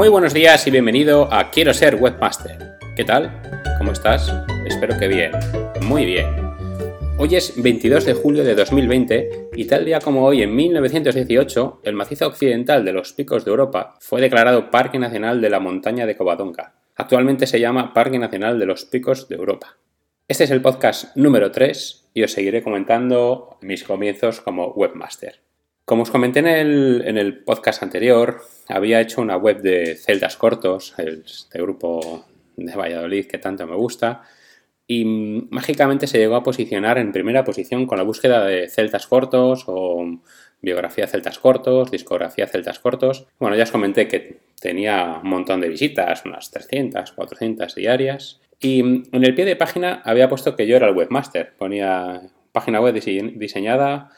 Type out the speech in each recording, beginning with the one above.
Muy buenos días y bienvenido a Quiero ser webmaster. ¿Qué tal? ¿Cómo estás? Espero que bien. Muy bien. Hoy es 22 de julio de 2020 y tal día como hoy en 1918, el macizo occidental de los picos de Europa fue declarado Parque Nacional de la Montaña de Covadonga. Actualmente se llama Parque Nacional de los Picos de Europa. Este es el podcast número 3 y os seguiré comentando mis comienzos como webmaster. Como os comenté en el, podcast anterior, había hecho una web de celdas cortos, el, este grupo de Valladolid que tanto me gusta, y mágicamente se llegó a posicionar en primera posición con la búsqueda de celtas cortos o biografía celtas cortos, discografía celtas cortos. Bueno, ya os comenté que tenía un montón de visitas, unas 300, 400 diarias. Y en el pie de página había puesto que yo era el webmaster. Ponía página web diseñada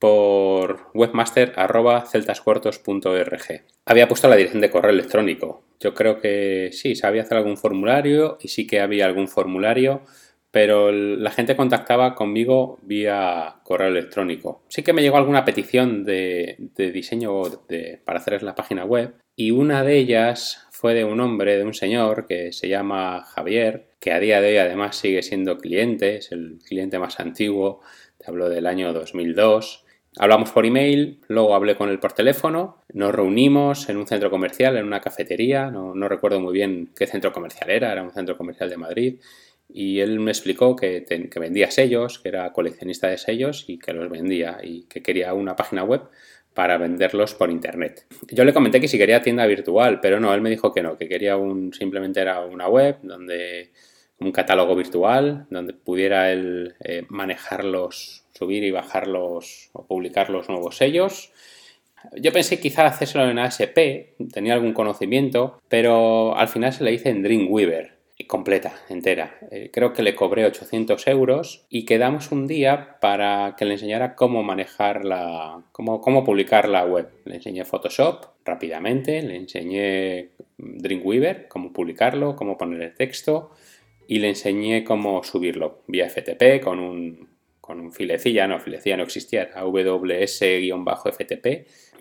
por webmaster.celtascortos.org. Había puesto la dirección de correo electrónico. Yo creo que sí, sabía hacer algún formulario y sí que había algún formulario, pero la gente contactaba conmigo vía correo electrónico. Sí que me llegó alguna petición de, diseño para hacer la página web y una de ellas fue de un hombre, de un señor que se llama Javier, que a día de hoy además sigue siendo cliente, es el cliente más antiguo, te hablo del año 2002 Hablamos por email, luego hablé con él por teléfono, nos reunimos en un centro comercial, en una cafetería, no, recuerdo muy bien qué centro comercial era, era un centro comercial de Madrid, y él me explicó que, que, vendía sellos, que era coleccionista de sellos y que los vendía y que quería una página web para venderlos por internet. Yo le comenté que si quería tienda virtual, pero no, él me dijo que no, que quería un simplemente era una web donde un catálogo virtual donde pudiera él eh, manejarlos, subir y bajarlos o publicar los nuevos sellos. Yo pensé quizá hacérselo en ASP, tenía algún conocimiento, pero al final se le hice en Dreamweaver, completa, entera. Eh, creo que le cobré 800 euros y quedamos un día para que le enseñara cómo manejar la, cómo, cómo publicar la web. Le enseñé Photoshop rápidamente, le enseñé Dreamweaver, cómo publicarlo, cómo poner el texto y le enseñé cómo subirlo vía FTP con un, con un filecilla, no, filecilla no existía, era WS-FTP.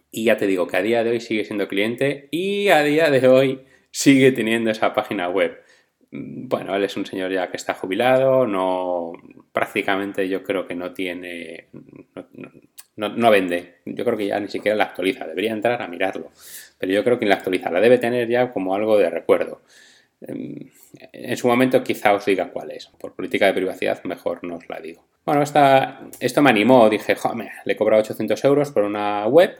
Y ya te digo que a día de hoy sigue siendo cliente y a día de hoy sigue teniendo esa página web. Bueno, él es un señor ya que está jubilado, no prácticamente yo creo que no tiene, no, no, vende. Yo creo que ya ni siquiera la actualiza, debería entrar a mirarlo, pero yo creo que la actualiza, la debe tener ya como algo de recuerdo. Em, en su momento quizá os diga cuál es. Por política de privacidad mejor no os la digo. Bueno, esto me animó. Dije, joder, le he cobrado 800 euros por una web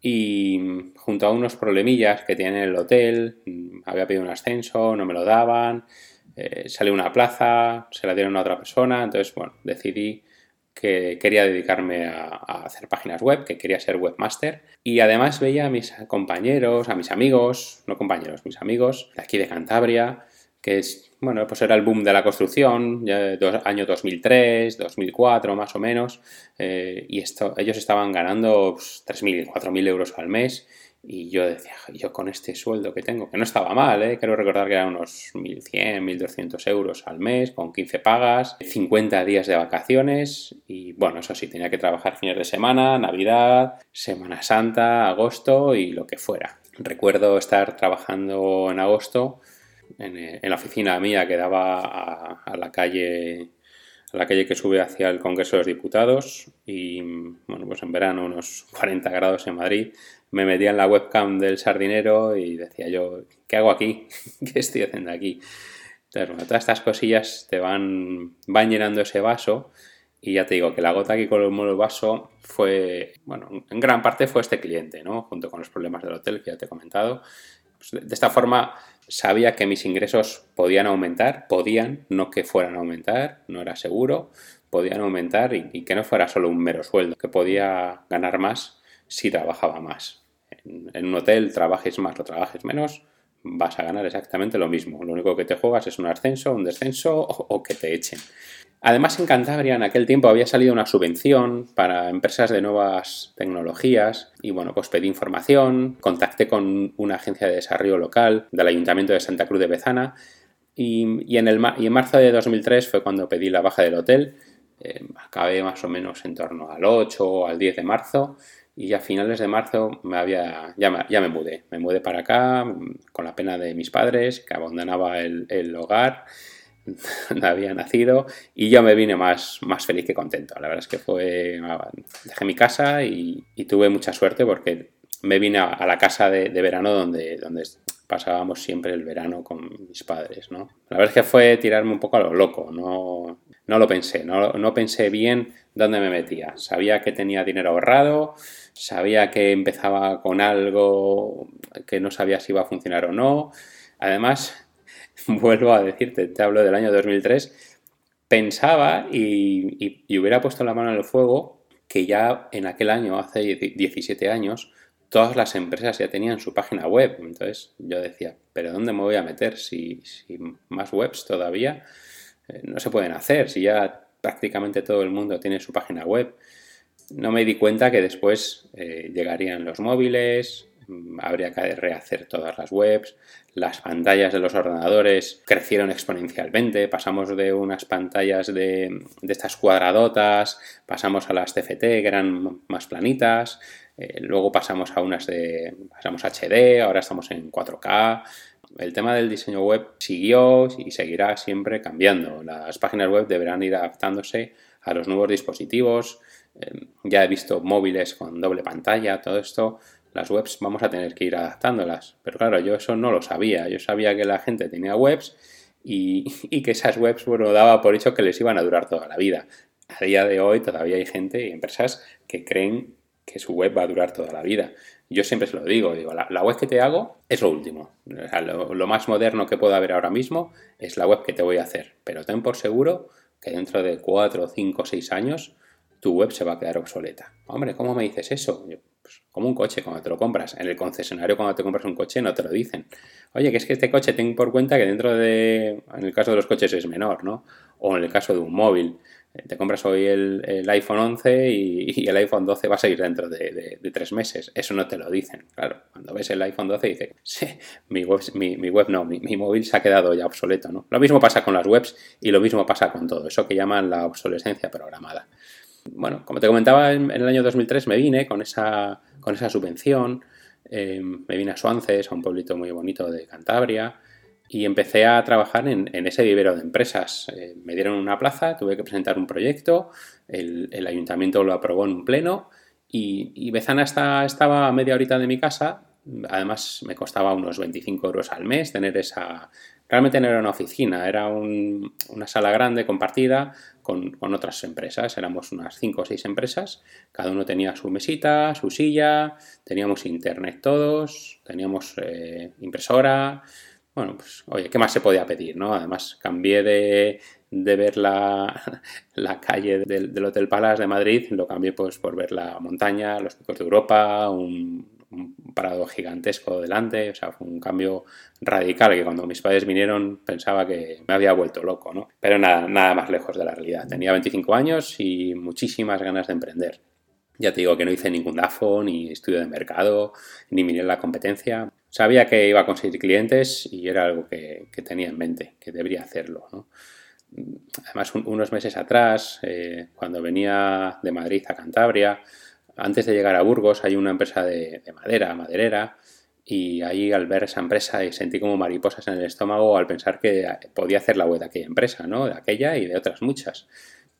y junto a unos problemillas que tiene el hotel, había pedido un ascenso, no me lo daban, eh, salió una plaza, se la dieron a otra persona, entonces, bueno, decidí que quería dedicarme a, hacer páginas web, que quería ser webmaster. Y además veía a mis compañeros, a mis amigos, no compañeros, mis amigos de aquí de Cantabria, que es, bueno, pues era el boom de la construcción, ya año 2003, 2004 más o menos, eh, y esto, ellos estaban ganando pues, 3.000, 4.000 euros al mes y yo decía, yo con este sueldo que tengo, que no estaba mal, ¿eh? quiero recordar que eran unos 1.100, 1.200 euros al mes, con 15 pagas, 50 días de vacaciones y bueno, eso sí, tenía que trabajar fines de semana, Navidad, Semana Santa, agosto y lo que fuera. Recuerdo estar trabajando en agosto en, eh, la oficina mía que daba a la calle a la calle que sube hacia el Congreso de los Diputados y bueno, pues en verano unos 40 grados en Madrid, me metía en la webcam del sardinero y decía yo, ¿qué hago aquí? ¿Qué estoy haciendo aquí? Entonces, bueno, todas estas cosillas te van, van llenando ese vaso y ya te digo que la gota que colmó el vaso fue, bueno, en gran parte fue este cliente, ¿no? Junto con los problemas del hotel que ya te he comentado. Pues de esta forma sabía que mis ingresos podían aumentar, podían, no que fueran a aumentar, no era seguro, podían aumentar y, que no fuera solo un mero sueldo, que podía ganar más si trabajaba más. En, un hotel trabajes más o trabajes menos, vas a ganar exactamente lo mismo. Lo único que te juegas es un ascenso, un descenso o que te echen. Además, en Cantabria en aquel tiempo había salido una subvención para empresas de nuevas tecnologías y bueno, pues pedí información, contacté con una agencia de desarrollo local del Ayuntamiento de Santa Cruz de Bezana y, en, el, y en marzo de 2003 fue cuando pedí la baja del hotel. Eh, acabé más o menos en torno al 8 o al 10 de marzo y a finales de marzo me había, ya, me, ya me mudé. Me mudé para acá con la pena de mis padres, que abandonaba el, el hogar donde había nacido y yo me vine más, más feliz que contento. La verdad es que fue, dejé mi casa y, tuve mucha suerte porque me vine a, la casa de, verano donde, donde pasábamos siempre el verano con mis padres, ¿no? La verdad es que fue tirarme un poco a lo loco, no, no lo pensé, no, no pensé bien dónde me metía. Sabía que tenía dinero ahorrado, sabía que empezaba con algo que no sabía si iba a funcionar o no. Además, vuelvo a decirte, te hablo del año 2003, pensaba y, hubiera puesto la mano en el fuego que ya en aquel año, hace 17 años, todas las empresas ya tenían su página web. Entonces yo decía, ¿pero dónde me voy a meter si, más webs todavía eh, no se pueden hacer? Si ya prácticamente todo el mundo tiene su página web. No me di cuenta que después eh, llegarían los móviles, Mm, habría que rehacer todas las webs, las pantallas de los ordenadores crecieron exponencialmente, pasamos de unas pantallas de, estas cuadradotas, pasamos a las CFT que eran más planitas, eh, luego pasamos a unas de pasamos a HD, ahora estamos en 4K. El tema del diseño web siguió y seguirá siempre cambiando. Las páginas web deberán ir adaptándose a los nuevos dispositivos. Eh, ya he visto móviles con doble pantalla, todo esto las webs vamos a tener que ir adaptándolas. Pero claro, yo eso no lo sabía. Yo sabía que la gente tenía webs y, que esas webs, bueno, daba por hecho que les iban a durar toda la vida. A día de hoy todavía hay gente y empresas que creen que su web va a durar toda la vida. Yo siempre se lo digo, digo, la, web que te hago es lo último. lo, lo, más moderno que pueda haber ahora mismo es la web que te voy a hacer. Pero ten por seguro que dentro de 4, 5, 6 años tu web se va a quedar obsoleta. Hombre, ¿cómo me dices eso? Pues, como un coche cuando te lo compras. En el concesionario cuando te compras un coche no te lo dicen. Oye, que es que este coche ten por cuenta que dentro de, en el caso de los coches es menor, ¿no? O en el caso de un móvil. Eh, te compras hoy el, iPhone 11 y, el iPhone 12 va a salir dentro de, tres meses. Eso no te lo dicen. Claro, cuando ves el iPhone 12 dices, sí, mi web, mi, web no, mi, móvil se ha quedado ya obsoleto, ¿no? Lo mismo pasa con las webs y lo mismo pasa con todo. Eso que llaman la obsolescencia programada bueno, como te comentaba, en, el año 2003 me vine con esa, con esa subvención, eh, me vine a Suances, a un pueblito muy bonito de Cantabria, y empecé a trabajar en, ese vivero de empresas. Eh, me dieron una plaza, tuve que presentar un proyecto, el, ayuntamiento lo aprobó en un pleno, y, Bezana estaba a media horita de mi casa, además me costaba unos 25 euros al mes tener esa, Realmente no era una oficina, era una sala grande compartida con, otras empresas. Éramos unas 5 o 6 empresas, cada uno tenía su mesita, su silla, teníamos internet todos, teníamos eh, impresora. Bueno, pues oye, ¿qué más se podía pedir? Además, cambié de, ver la, calle del, Hotel Palace de Madrid, lo cambié pues, por ver la montaña, los picos de Europa, un, un parado gigantesco delante, o sea, fue un cambio radical que cuando mis padres vinieron pensaba que me había vuelto loco, ¿no? Pero nada, nada más lejos de la realidad. Tenía 25 años y muchísimas ganas de emprender. Ya te digo que no hice ningún DAFO, ni estudio de mercado, ni miré la competencia. Sabía que iba a conseguir clientes y era algo que, tenía en mente, que debería hacerlo, ¿no? Además, unos meses atrás, eh, cuando venía de Madrid a Cantabria, antes de llegar a Burgos hay una empresa de, madera, maderera, y ahí al ver esa empresa y sentí como mariposas en el estómago al pensar que podía hacer la web de aquella empresa, ¿no? De aquella y de otras muchas.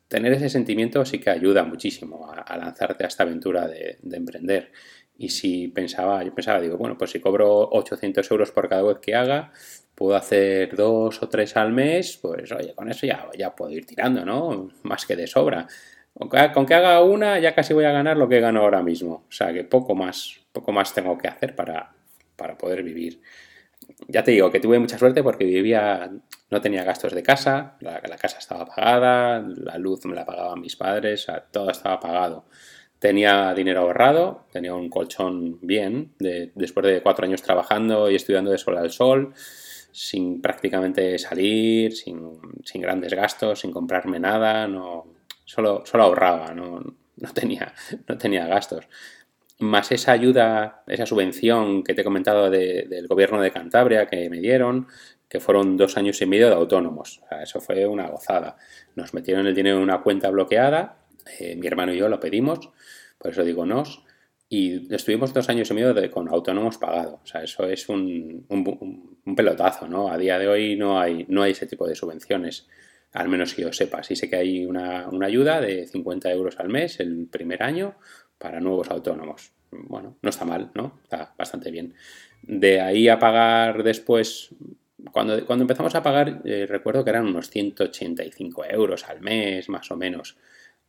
Tener ese sentimiento sí que ayuda muchísimo a, lanzarte a esta aventura de, emprender. Y si pensaba, yo pensaba, digo, bueno, pues si cobro 800 euros por cada web que haga, puedo hacer dos o tres al mes, pues oye, con eso ya, ya puedo ir tirando, ¿no? Más que de sobra. Con que haga una ya casi voy a ganar lo que gano ahora mismo. O sea que poco más, poco más tengo que hacer para, poder vivir. Ya te digo que tuve mucha suerte porque vivía, no tenía gastos de casa, la, casa estaba pagada, la luz me la pagaban mis padres, todo estaba pagado. Tenía dinero ahorrado, tenía un colchón bien, después de cuatro años trabajando y estudiando de sol al sol, sin prácticamente salir, sin, sin grandes gastos, sin comprarme nada, no, solo, solo ahorraba, no, tenía, no tenía gastos. Más esa ayuda, esa subvención que te he comentado del gobierno de Cantabria que me dieron, que fueron dos años y medio de autónomos. eso fue una gozada. Nos metieron el dinero en una cuenta bloqueada, eh, mi hermano y yo lo pedimos, por eso digo nos, Y estuvimos dos años y medio con autónomos pagados. Eso es un, un, pelotazo, ¿no? A día de hoy no hay, no hay ese tipo de subvenciones, al menos que yo sepa. Sí sé que hay una, una ayuda de 50 euros al mes el primer año para nuevos autónomos. Bueno, no está mal, ¿no? Está bastante bien. De ahí a pagar después cuando, cuando, empezamos a pagar, eh, recuerdo que eran unos 185 euros al mes, más o menos.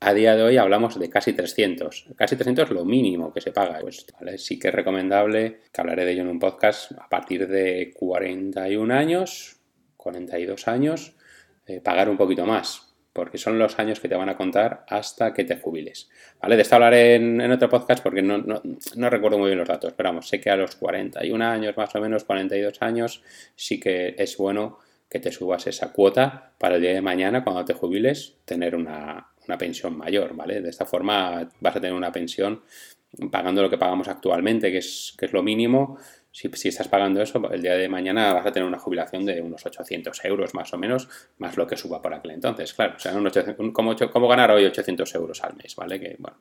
A día de hoy hablamos de casi 300. Casi 300 es lo mínimo que se paga. Pues sí que es recomendable, que hablaré de ello en un podcast, a partir de 41 años, 42 años, eh, pagar un poquito más porque son los años que te van a contar hasta que te jubiles. ¿Vale? De esto hablaré en, otro podcast porque no, no, recuerdo muy bien los datos, pero vamos, sé que a los 41 años, más o menos 42 años, sí que es bueno que te subas esa cuota para el día de mañana, cuando te jubiles, tener una, una pensión mayor, ¿vale? De esta forma vas a tener una pensión pagando lo que pagamos actualmente, que es, que es lo mínimo, si, estás pagando eso, el día de mañana vas a tener una jubilación de unos 800 euros más o menos, más lo que suba por aquel entonces. Claro, o sea, ¿cómo, ganar hoy 800 euros al mes? ¿Vale? Que, bueno,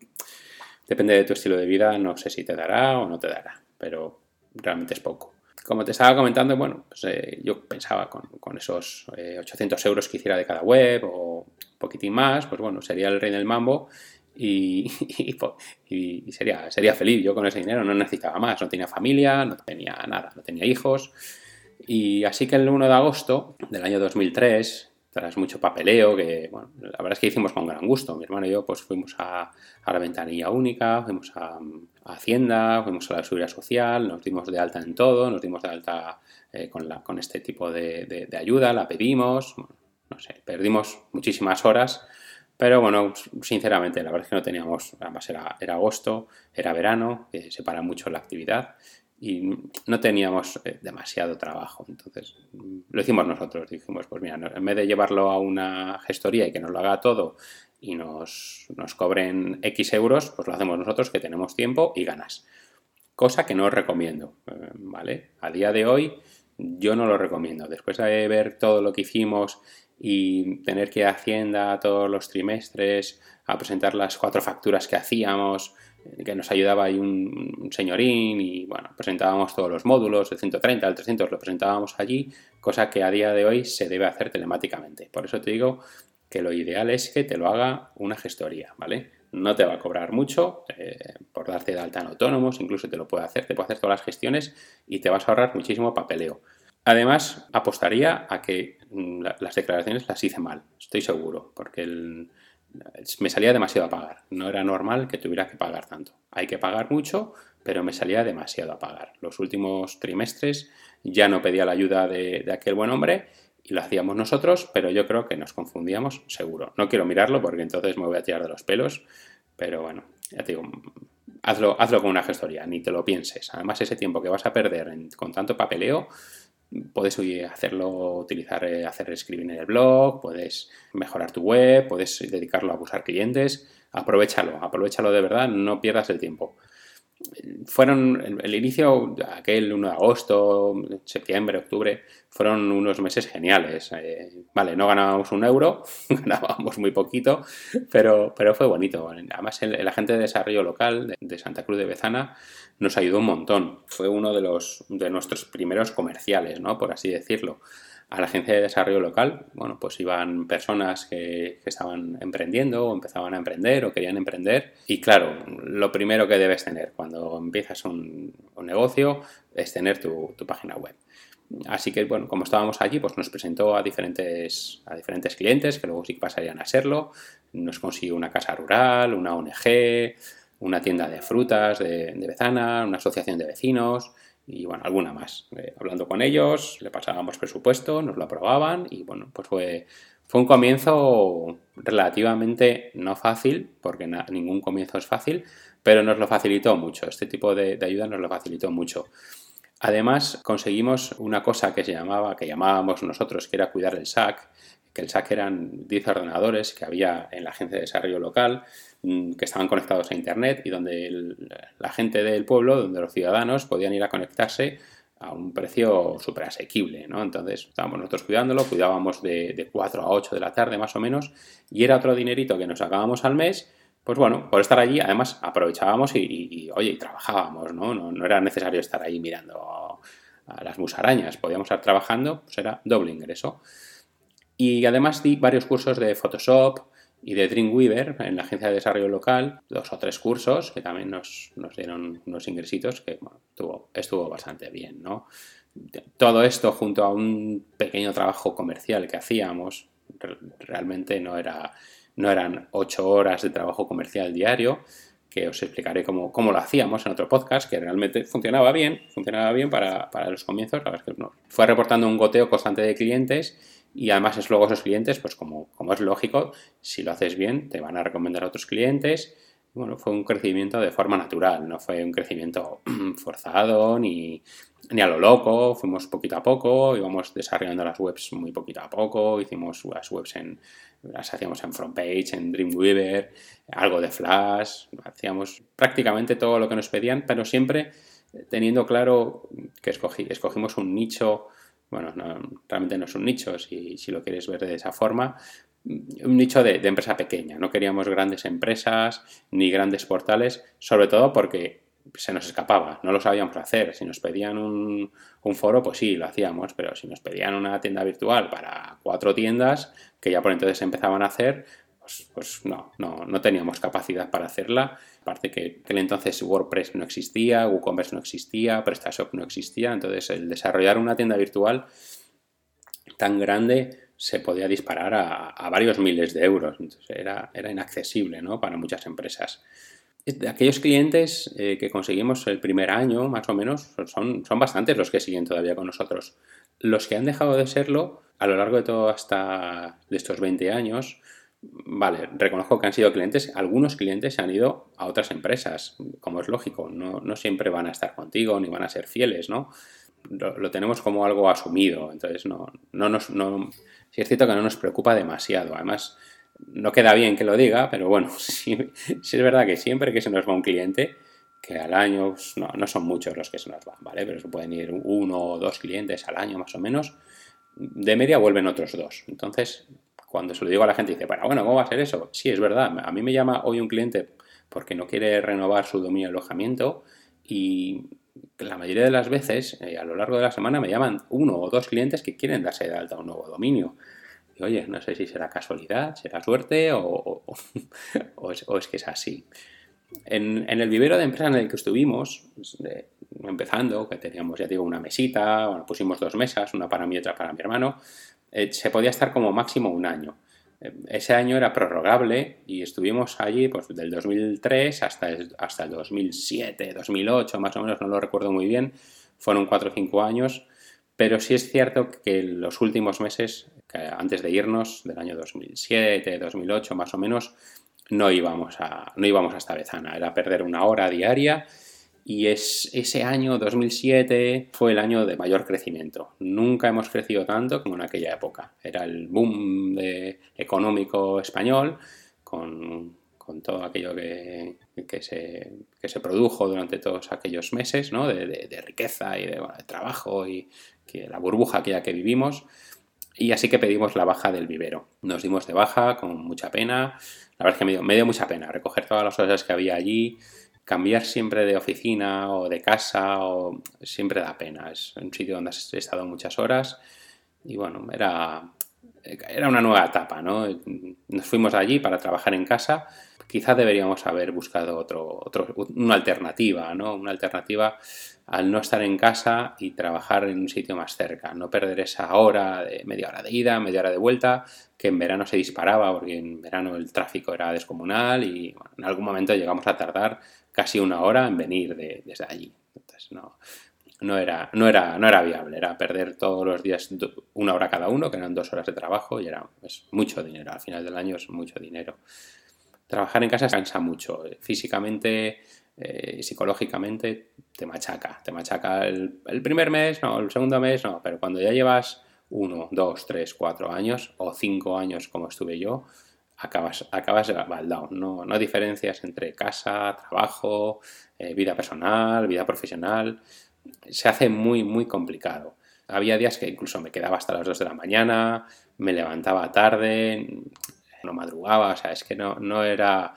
depende de tu estilo de vida, no sé si te dará o no te dará, pero realmente es poco. Como te estaba comentando, bueno, pues, eh, yo pensaba con, esos 800 eh, euros que hiciera de cada web o un poquitín más, pues bueno, sería el rey del mambo y, y, sería, sería feliz. Yo con ese dinero no necesitaba más, no tenía familia, no tenía nada, no tenía hijos. Y así que el 1 de agosto del año 2003, tras mucho papeleo, que bueno, la verdad es que hicimos con gran gusto. Mi hermano y yo pues fuimos a, a la ventanilla única, fuimos a, Hacienda, fuimos a la seguridad social, nos dimos de alta en todo, nos dimos de alta eh, con, la, con este tipo de, de, ayuda, la pedimos, no sé, perdimos muchísimas horas pero bueno, sinceramente, la verdad es que no teníamos, además era, agosto, era verano, que se para mucho la actividad y no teníamos eh, demasiado trabajo. Entonces, lo hicimos nosotros. Dijimos, pues mira, en vez de llevarlo a una gestoría y que nos lo haga todo y nos, nos cobren X euros, pues lo hacemos nosotros que tenemos tiempo y ganas. Cosa que no os recomiendo, eh, ¿vale? A día de hoy yo no lo recomiendo. Después de ver todo lo que hicimos y tener que ir a Hacienda todos los trimestres a presentar las cuatro facturas que hacíamos, eh, que nos ayudaba ahí un, señorín y bueno, presentábamos todos los módulos, el 130, el 300, lo presentábamos allí, cosa que a día de hoy se debe hacer telemáticamente. Por eso te digo que lo ideal es que te lo haga una gestoría, ¿vale? No te va a cobrar mucho eh, por darte de alta en autónomos, incluso te lo puede hacer, te puede hacer todas las gestiones y te vas a ahorrar muchísimo papeleo. Además, apostaría a que mm, las declaraciones las hice mal, estoy seguro, porque me salía demasiado a pagar. No era normal que tuviera que pagar tanto. Hay que pagar mucho, pero me salía demasiado a pagar. Los últimos trimestres ya no pedía la ayuda de, aquel buen hombre y lo hacíamos nosotros, pero yo creo que nos confundíamos seguro. No quiero mirarlo porque entonces me voy a tirar de los pelos, pero bueno, ya te digo, hazlo, hazlo con una gestoría, ni te lo pienses. Además, ese tiempo que vas a perder con tanto papeleo, Puedes hacerlo, utilizar, eh, hacer escribir en el blog, puedes mejorar tu web, puedes dedicarlo a buscar clientes. Aprovechalo, aprovechalo de verdad, no pierdas el tiempo fueron el, inicio, aquel 1 de agosto, septiembre, octubre, fueron unos meses geniales. Eh, vale, no ganábamos un euro, ganábamos muy poquito, pero, pero fue bonito. Además, el, agente de desarrollo local de, Santa Cruz de Bezana nos ayudó un montón. Fue uno de, los, de nuestros primeros comerciales, ¿no? por así decirlo a la agencia de desarrollo local, bueno, pues iban personas que, estaban emprendiendo o empezaban a emprender o querían emprender. Y claro, lo primero que debes tener cuando empiezas un, negocio es tener tu, página web. Así que, bueno, como estábamos allí, pues nos presentó a diferentes, a diferentes clientes que luego sí pasarían a serlo. Nos consiguió una casa rural, una ONG, una tienda de frutas de, de Bezana, una asociación de vecinos y bueno, alguna más. Eh, hablando con ellos, le pasábamos presupuesto, nos lo aprobaban y bueno, pues fue, fue un comienzo relativamente no fácil, porque ningún comienzo es fácil, pero nos lo facilitó mucho. Este tipo de, de, ayuda nos lo facilitó mucho. Además, conseguimos una cosa que se llamaba, que llamábamos nosotros, que era cuidar el SAC, que el SAC eran 10 ordenadores que había en la agencia de desarrollo local que estaban conectados a Internet y donde la gente del pueblo, donde los ciudadanos podían ir a conectarse a un precio súper asequible, ¿no? Entonces estábamos nosotros cuidándolo, cuidábamos de, de, 4 a 8 de la tarde más o menos y era otro dinerito que nos sacábamos al mes pues bueno, por estar allí, además aprovechábamos y, oye, trabajábamos, ¿no? ¿no? ¿no? era necesario estar ahí mirando a las musarañas, podíamos estar trabajando, pues era doble ingreso. Y además di varios cursos de Photoshop y de Dreamweaver en la agencia de desarrollo local, dos o tres cursos que también nos, dieron unos ingresitos que estuvo, estuvo bastante bien, ¿no? Todo esto junto a un pequeño trabajo comercial que hacíamos, realmente no era no eran ocho horas de trabajo comercial diario, que os explicaré cómo, lo hacíamos en otro podcast, que realmente funcionaba bien, funcionaba bien para, los comienzos, la verdad es que no. Fue reportando un goteo constante de clientes y además es luego esos clientes, pues como, como es lógico, si lo haces bien, te van a recomendar a otros clientes. Bueno, fue un crecimiento de forma natural, no fue un crecimiento forzado ni, ni a lo loco, fuimos poquito a poco, íbamos desarrollando las webs muy poquito a poco, hicimos las webs en, las hacíamos en FrontPage, en Dreamweaver, algo de Flash, hacíamos prácticamente todo lo que nos pedían, pero siempre teniendo claro que escogí, escogimos un nicho, bueno, realmente no es un nicho, si, lo quieres ver de esa forma, un nicho de, de, empresa pequeña. No queríamos grandes empresas ni grandes portales, sobre todo porque se nos escapaba, no lo sabíamos hacer. Si nos pedían un, foro, pues sí, lo hacíamos, pero si nos pedían una tienda virtual para cuatro tiendas, que ya por entonces empezaban a hacer, pues, pues no, no, no, teníamos capacidad para hacerla. Aparte que, que entonces WordPress no existía, WooCommerce no existía, PrestaShop no existía, entonces el desarrollar una tienda virtual tan grande se podía disparar a, varios miles de euros. Era, era inaccesible ¿no? para muchas empresas de aquellos clientes eh, que conseguimos el primer año, más o menos, son, son bastantes los que siguen todavía con nosotros. Los que han dejado de serlo a lo largo de todo hasta de estos 20 años, vale, reconozco que han sido clientes, algunos clientes se han ido a otras empresas, como es lógico, no, no siempre van a estar contigo ni van a ser fieles, ¿no? Lo, tenemos como algo asumido, entonces no, no nos, no, sí es cierto que no nos preocupa demasiado, además no queda bien que lo diga, pero bueno, sí, es verdad que siempre que se nos va un cliente, que al año, pues, no, no, son muchos los que se nos van, ¿vale? Pero se pueden ir uno o dos clientes al año más o menos, de media vuelven otros dos. Entonces, cuando se lo digo a la gente, dice, bueno, bueno, ¿cómo va a ser eso? Sí, es verdad, a mí me llama hoy un cliente porque no quiere renovar su dominio de alojamiento y la mayoría de las veces, eh, a lo largo de la semana, me llaman uno o dos clientes que quieren darse de alta un nuevo dominio oye, no sé si será casualidad, será suerte o, es, que es así. En, el vivero de empresa en el que estuvimos, pues, empezando, que teníamos, ya digo, una mesita, bueno, pusimos dos mesas, una para mí y otra para mi hermano, eh, se podía estar como máximo un año. Eh, ese año era prorrogable y estuvimos allí pues, del 2003 hasta el, hasta el 2007, 2008, más o menos, no lo recuerdo muy bien, fueron cuatro o cinco años, pero sí es cierto que los últimos meses antes de irnos, del año 2007, 2008 más o menos, no íbamos a, no íbamos a esta Bezana, era perder una hora diaria y es, ese año 2007 fue el año de mayor crecimiento. Nunca hemos crecido tanto como en aquella época. Era el boom económico español con, todo aquello que, se, se, produjo durante todos aquellos meses ¿no? de, riqueza y de, trabajo y que la burbuja aquella que vivimos. Y así que pedimos la baja del vivero. Nos dimos de baja con mucha pena. La verdad es que me dio, me dio mucha pena recoger todas las cosas que había allí. Cambiar siempre de oficina o de casa o siempre da pena. Es un sitio donde has estado muchas horas. Y bueno, era, era una nueva etapa, ¿no? Nos fuimos allí para trabajar en casa. Quizá deberíamos haber buscado otro, otro, una alternativa, ¿no? Una alternativa al no estar en casa y trabajar en un sitio más cerca, no perder esa hora de media hora de ida, media hora de vuelta, que en verano se disparaba porque en verano el tráfico era descomunal y en algún momento llegamos a tardar casi una hora en venir desde allí. Entonces no, no, era, no, era, no era viable, era perder todos los días una hora cada uno, que eran dos horas de trabajo y era mucho dinero, al final del año es mucho dinero. Trabajar en casa cansa mucho, físicamente eh, psicológicamente te machaca. Te machaca el, primer mes, no, el segundo mes, no, pero cuando ya llevas uno, dos, tres, cuatro años o cinco años como estuve yo, acabas, acabas baldado. No, no diferencias entre casa, trabajo, eh, vida personal, vida profesional. Se hace muy, muy complicado. Había días que incluso me quedaba hasta las 2 de la mañana, me levantaba tarde, no madrugaba, o sea, es que no, no era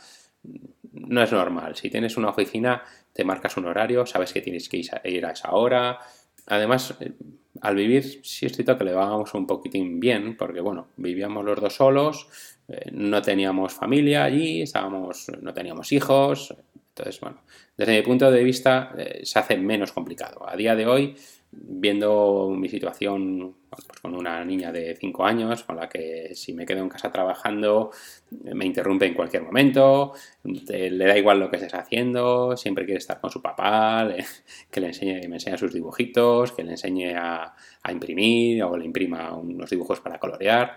no es normal. Si tienes una oficina, te marcas un horario, sabes que tienes que ir a esa hora. Además, eh, al vivir, sí es cierto que le vamos un poquitín bien, porque bueno, vivíamos los dos solos, eh, no teníamos familia allí, estábamos, no teníamos hijos. Entonces, bueno, desde mi punto de vista eh, se hace menos complicado. A día de hoy viendo mi situación pues con una niña de 5 años, con la que si me quedo en casa trabajando me interrumpe en cualquier momento, le da igual lo que estés haciendo, siempre quiere estar con su papá, que le enseñe, me enseñe sus dibujitos, que le enseñe a, imprimir o le imprima unos dibujos para colorear.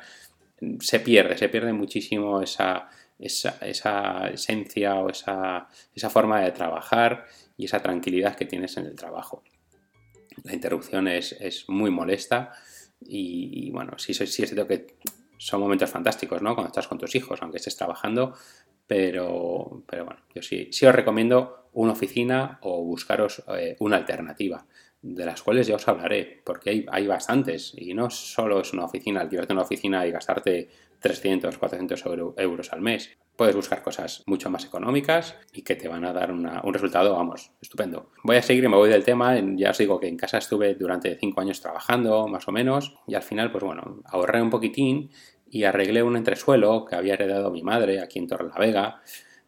Se pierde, se pierde muchísimo esa, esa, esa esencia o esa, esa forma de trabajar y esa tranquilidad que tienes en el trabajo la interrupción es, muy molesta y, bueno, sí, sí es cierto que son momentos fantásticos, ¿no? Cuando estás con tus hijos, aunque estés trabajando, pero, pero bueno, yo sí, sí os recomiendo una oficina o buscaros eh, una alternativa, de las cuales ya os hablaré, porque hay, hay bastantes y no solo es una oficina, alquilarte una oficina y gastarte 300, 400 euros al mes. Puedes buscar cosas mucho más económicas y que te van a dar un resultado, vamos, estupendo. Voy a seguir y me voy del tema. Ya os digo que en casa estuve durante 5 años trabajando, más o menos, y al final, pues bueno, ahorré un poquitín y arreglé un entresuelo que había heredado mi madre aquí en Torrelavega,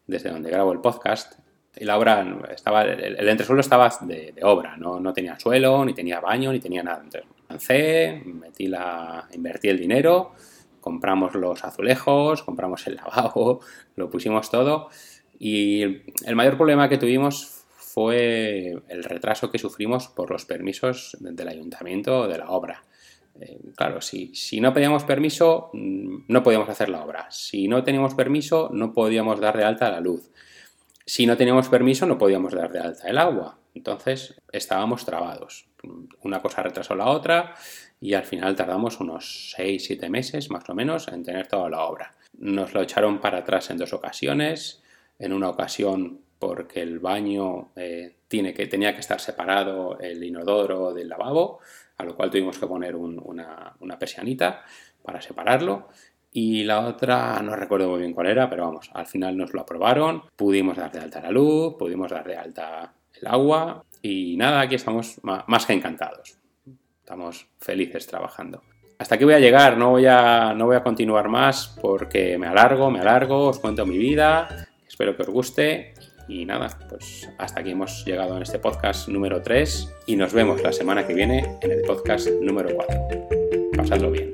desde donde grabo el podcast. La obra estaba, el, entresuelo estaba de, obra, ¿no? no tenía suelo, ni tenía baño, ni tenía nada. Entonces, lancé, metí la, invertí el dinero compramos los azulejos, compramos el lavabo, lo pusimos todo y el mayor problema que tuvimos fue el retraso que sufrimos por los permisos del ayuntamiento de la obra. Eh, claro, si, si, no pedíamos permiso, mm, no podíamos hacer la obra. Si no teníamos permiso, no podíamos dar de alta la luz. Si no teníamos permiso, no podíamos dar de alta el agua. Entonces, estábamos trabados. Una cosa retrasó la otra y al final tardamos unos 6-7 meses más o menos en tener toda la obra. Nos lo echaron para atrás en dos ocasiones, en una ocasión porque el baño eh, tiene que, tenía que estar separado el inodoro del lavabo, a lo cual tuvimos que poner una, una persianita para separarlo. Y la otra, no recuerdo muy bien cuál era, pero vamos, al final nos lo aprobaron, pudimos dar de alta la luz, pudimos dar de alta el agua y nada, aquí estamos más que encantados. Estamos felices trabajando. Hasta aquí voy a llegar, no voy a, no voy a continuar más porque me alargo, me alargo, os cuento mi vida, espero que os guste y nada, pues hasta aquí hemos llegado en este podcast número 3 y nos vemos la semana que viene en el podcast número 4. Pasadlo bien.